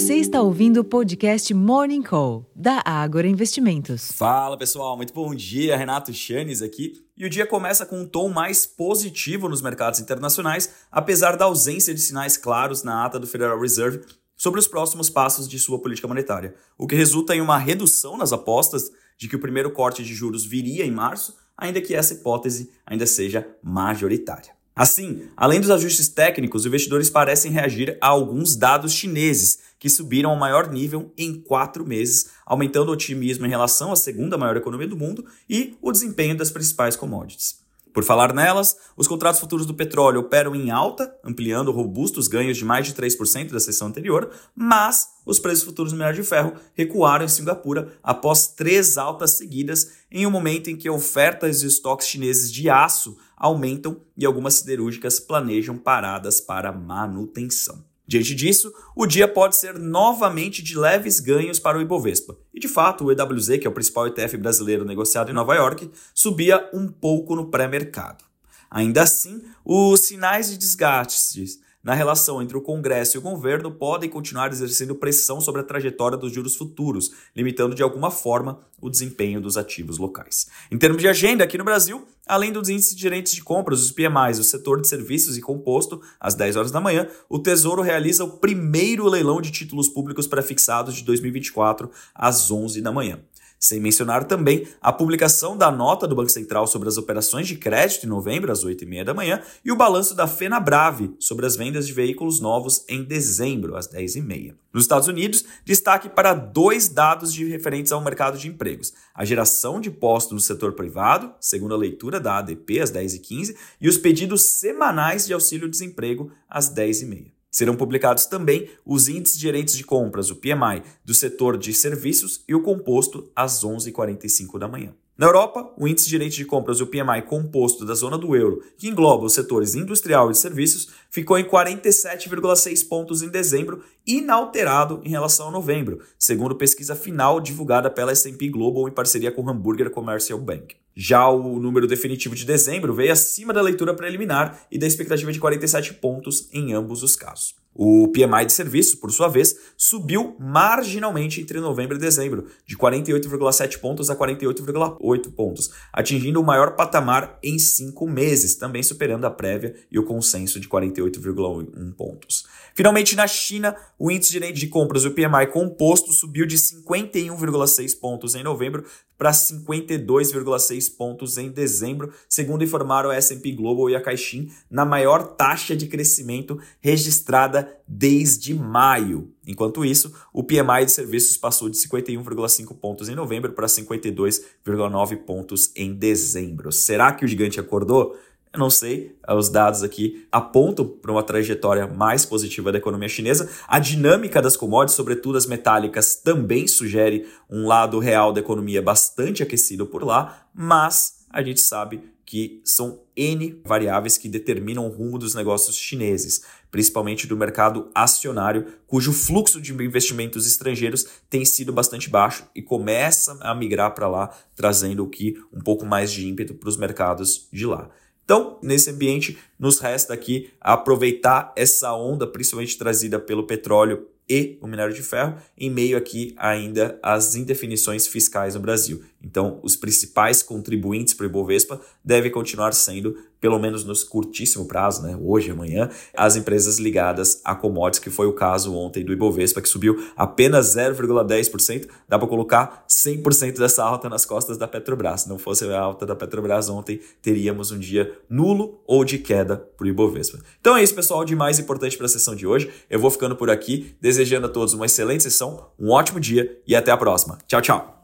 Você está ouvindo o podcast Morning Call, da Ágora Investimentos. Fala pessoal, muito bom dia. Renato Chanes aqui. E o dia começa com um tom mais positivo nos mercados internacionais, apesar da ausência de sinais claros na ata do Federal Reserve sobre os próximos passos de sua política monetária, o que resulta em uma redução nas apostas de que o primeiro corte de juros viria em março, ainda que essa hipótese ainda seja majoritária. Assim, além dos ajustes técnicos, os investidores parecem reagir a alguns dados chineses, que subiram ao maior nível em quatro meses, aumentando o otimismo em relação à segunda maior economia do mundo e o desempenho das principais commodities. Por falar nelas, os contratos futuros do petróleo operam em alta, ampliando robustos ganhos de mais de 3% da sessão anterior, mas os preços futuros do minério de ferro recuaram em Singapura após três altas seguidas, em um momento em que ofertas e estoques chineses de aço aumentam e algumas siderúrgicas planejam paradas para manutenção. Diante disso, o dia pode ser novamente de leves ganhos para o Ibovespa. E de fato, o EWZ, que é o principal ETF brasileiro negociado em Nova York, subia um pouco no pré-mercado. Ainda assim, os sinais de desgastes na relação entre o Congresso e o governo podem continuar exercendo pressão sobre a trajetória dos juros futuros, limitando de alguma forma o desempenho dos ativos locais. Em termos de agenda, aqui no Brasil, além dos índices de gerentes de compras, os PMIs, o setor de serviços e composto, às 10 horas da manhã, o Tesouro realiza o primeiro leilão de títulos públicos prefixados de 2024 às 11 da manhã. Sem mencionar também a publicação da nota do Banco Central sobre as operações de crédito em novembro, às 8h30 da manhã, e o balanço da FenaBrave sobre as vendas de veículos novos em dezembro, às 10h30. Nos Estados Unidos, destaque para dois dados de referentes ao mercado de empregos: a geração de postos no setor privado, segundo a leitura da ADP, às 10h15, e os pedidos semanais de auxílio-desemprego, às 10h30. Serão publicados também os índices gerentes de compras, o PMI, do setor de serviços e o composto às 11h45 da manhã. Na Europa, o índice gerente de compras, o PMI composto da zona do euro, que engloba os setores industrial e serviços, ficou em 47,6 pontos em dezembro, inalterado em relação a novembro, segundo pesquisa final divulgada pela S&P Global em parceria com o Hamburger Commercial Bank. Já o número definitivo de dezembro veio acima da leitura preliminar e da expectativa de 47 pontos em ambos os casos. O PMI de serviços, por sua vez, subiu marginalmente entre novembro e dezembro, de 48,7 pontos a 48,8 pontos, atingindo o maior patamar em cinco meses, também superando a prévia e o consenso de 48,1 pontos. Finalmente, na China, o índice gerente de compras, o PMI composto, subiu de 51,6 pontos em novembro para 52,6 pontos em dezembro, segundo informaram a S&P Global e a Caixin, na maior taxa de crescimento registrada desde maio. Enquanto isso, o PMI de serviços passou de 51,5 pontos em novembro para 52,9 pontos em dezembro. Será que o gigante acordou? Eu não sei, os dados aqui apontam para uma trajetória mais positiva da economia chinesa. A dinâmica das commodities, sobretudo as metálicas, também sugere um lado real da economia bastante aquecido por lá, mas a gente sabe que são N variáveis que determinam o rumo dos negócios chineses, principalmente do mercado acionário, cujo fluxo de investimentos estrangeiros tem sido bastante baixo e começa a migrar para lá, trazendo o que um pouco mais de ímpeto para os mercados de lá. Então, nesse ambiente, nos resta aqui aproveitar essa onda, principalmente trazida pelo petróleo e o minério de ferro, em meio aqui ainda às indefinições fiscais no Brasil. Então, os principais contribuintes para o Ibovespa devem continuar sendo pelo menos no curtíssimo prazo, né, hoje, amanhã, as empresas ligadas a commodities, que foi o caso ontem do Ibovespa, que subiu apenas 0,10%. Dá para colocar 100% dessa alta nas costas da Petrobras. Se não fosse a alta da Petrobras ontem, teríamos um dia nulo ou de queda para o Ibovespa. Então é isso, pessoal, de mais importante para a sessão de hoje. Eu vou ficando por aqui, desejando a todos uma excelente sessão, um ótimo dia e até a próxima. Tchau, tchau!